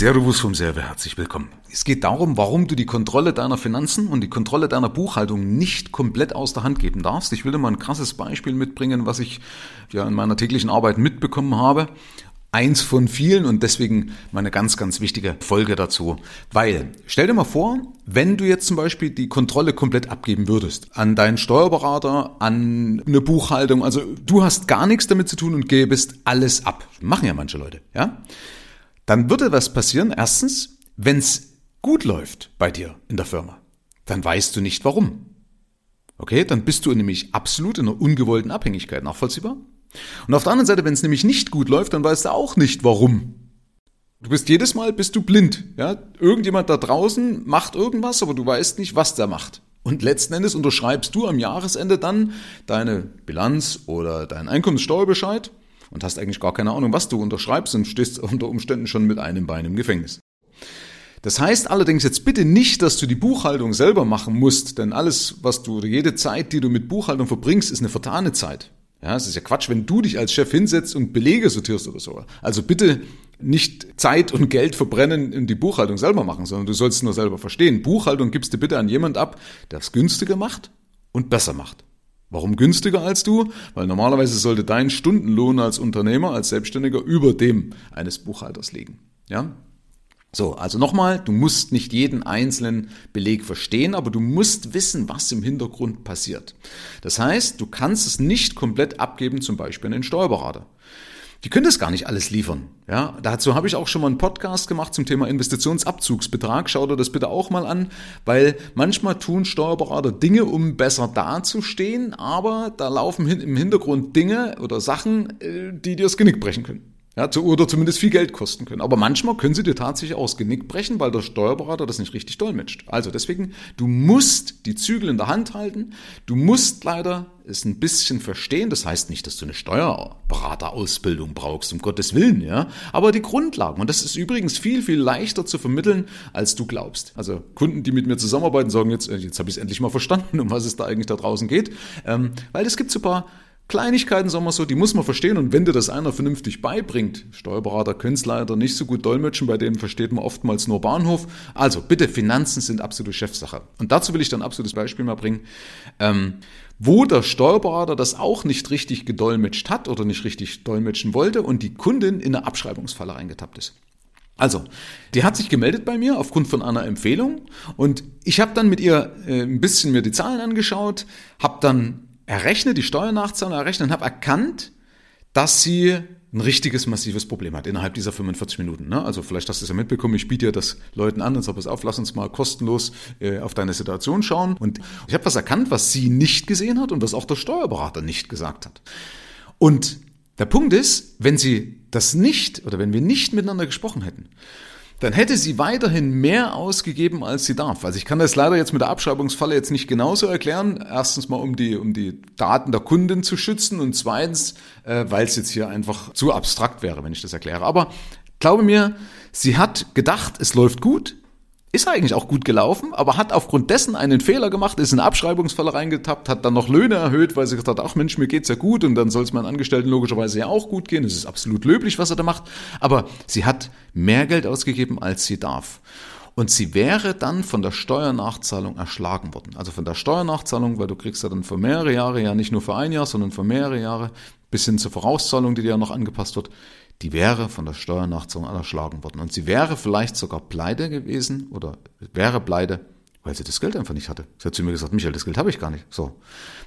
Servus vom Serve, herzlich willkommen. Es geht darum, warum du die Kontrolle deiner Finanzen und die Kontrolle deiner Buchhaltung nicht komplett aus der Hand geben darfst. Ich will dir mal ein krasses Beispiel mitbringen, was ich ja in meiner täglichen Arbeit mitbekommen habe. Eins von vielen und deswegen meine ganz, ganz wichtige Folge dazu. Weil, stell dir mal vor, wenn du jetzt zum Beispiel die Kontrolle komplett abgeben würdest an deinen Steuerberater, an eine Buchhaltung, also du hast gar nichts damit zu tun und gäbest alles ab. Machen ja manche Leute, ja? Dann würde was passieren. Erstens, wenn es gut läuft bei dir in der Firma, dann weißt du nicht warum. Okay, dann bist du nämlich absolut in einer ungewollten Abhängigkeit, nachvollziehbar? Und auf der anderen Seite, wenn es nämlich nicht gut läuft, dann weißt du auch nicht warum. Du bist jedes Mal bist du blind, ja? Irgendjemand da draußen macht irgendwas, aber du weißt nicht, was der macht. Und letzten Endes unterschreibst du am Jahresende dann deine Bilanz oder deinen Einkommenssteuerbescheid und hast eigentlich gar keine Ahnung, was du unterschreibst und stehst unter Umständen schon mit einem Bein im Gefängnis. Das heißt allerdings jetzt bitte nicht, dass du die Buchhaltung selber machen musst, denn alles, was du, jede Zeit, die du mit Buchhaltung verbringst, ist eine vertane Zeit. Ja, es ist ja Quatsch, wenn du dich als Chef hinsetzt und Belege sortierst oder so. Also bitte nicht Zeit und Geld verbrennen und die Buchhaltung selber machen, sondern du sollst nur selber verstehen. Buchhaltung gibst du bitte an jemand ab, der es günstiger macht und besser macht. Warum günstiger als du? Weil normalerweise sollte dein Stundenlohn als Unternehmer, als Selbstständiger über dem eines Buchhalters liegen. Ja? So, also nochmal, du musst nicht jeden einzelnen Beleg verstehen, aber du musst wissen, was im Hintergrund passiert. Das heißt, du kannst es nicht komplett abgeben, zum Beispiel an den Steuerberater die können das gar nicht alles liefern. Ja, dazu habe ich auch schon mal einen Podcast gemacht zum Thema Investitionsabzugsbetrag. Schau dir das bitte auch mal an, weil manchmal tun Steuerberater Dinge, um besser dazustehen, aber da laufen im Hintergrund Dinge oder Sachen, äh, die dir das Genick brechen können. Ja, oder zumindest viel Geld kosten können. Aber manchmal können sie dir tatsächlich auch das Genick brechen, weil der Steuerberater das nicht richtig dolmetscht. Also deswegen, du musst die Zügel in der Hand halten. Du musst leider es ein bisschen verstehen. Das heißt nicht, dass du eine Steuerberaterausbildung brauchst, um Gottes Willen, ja. Aber die Grundlagen. Und das ist übrigens viel, viel leichter zu vermitteln, als du glaubst. Also Kunden, die mit mir zusammenarbeiten, sagen jetzt, äh, jetzt habe ich es endlich mal verstanden, um was es da eigentlich da draußen geht. Ähm, weil es gibt so ein paar Kleinigkeiten, sagen wir so, die muss man verstehen und wenn dir das einer vernünftig beibringt, Steuerberater können es leider nicht so gut dolmetschen, bei denen versteht man oftmals nur Bahnhof. Also bitte, Finanzen sind absolute Chefsache. Und dazu will ich dann ein absolutes Beispiel mal bringen, ähm, wo der Steuerberater das auch nicht richtig gedolmetscht hat oder nicht richtig dolmetschen wollte und die Kundin in eine Abschreibungsfalle reingetappt ist. Also, die hat sich gemeldet bei mir aufgrund von einer Empfehlung und ich habe dann mit ihr äh, ein bisschen mir die Zahlen angeschaut, habe dann errechnet, die Steuernachzahlung errechnet und habe erkannt, dass sie ein richtiges, massives Problem hat innerhalb dieser 45 Minuten. Ne? Also vielleicht hast du es ja mitbekommen, ich biete ja das Leuten an und sage, pass auf, lass uns mal kostenlos äh, auf deine Situation schauen. Und ich habe was erkannt, was sie nicht gesehen hat und was auch der Steuerberater nicht gesagt hat. Und der Punkt ist, wenn sie das nicht oder wenn wir nicht miteinander gesprochen hätten, dann hätte sie weiterhin mehr ausgegeben, als sie darf. Also ich kann das leider jetzt mit der Abschreibungsfalle jetzt nicht genauso erklären. Erstens mal, um die, um die Daten der Kunden zu schützen und zweitens, äh, weil es jetzt hier einfach zu abstrakt wäre, wenn ich das erkläre. Aber glaube mir, sie hat gedacht, es läuft gut, ist eigentlich auch gut gelaufen, aber hat aufgrund dessen einen Fehler gemacht, ist in Abschreibungsfalle reingetappt, hat dann noch Löhne erhöht, weil sie gesagt hat, ach Mensch, mir geht's ja gut und dann soll es meinen Angestellten logischerweise ja auch gut gehen. Es ist absolut löblich, was er da macht. Aber sie hat mehr Geld ausgegeben, als sie darf. Und sie wäre dann von der Steuernachzahlung erschlagen worden. Also von der Steuernachzahlung, weil du kriegst ja dann für mehrere Jahre, ja nicht nur für ein Jahr, sondern für mehrere Jahre, bis hin zur Vorauszahlung, die dir ja noch angepasst wird, die wäre von der Steuernachzahlung erschlagen worden. Und sie wäre vielleicht sogar pleite gewesen oder wäre pleite, weil sie das Geld einfach nicht hatte. Sie hat zu mir gesagt, Michael, das Geld habe ich gar nicht. So.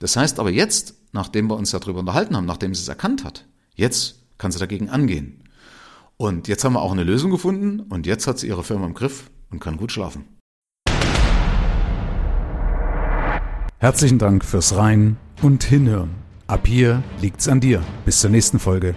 Das heißt aber jetzt, nachdem wir uns darüber unterhalten haben, nachdem sie es erkannt hat, jetzt kann sie dagegen angehen. Und jetzt haben wir auch eine Lösung gefunden und jetzt hat sie ihre Firma im Griff und kann gut schlafen. Herzlichen Dank fürs Rein und Hinhören. Ab hier liegt's an dir. Bis zur nächsten Folge.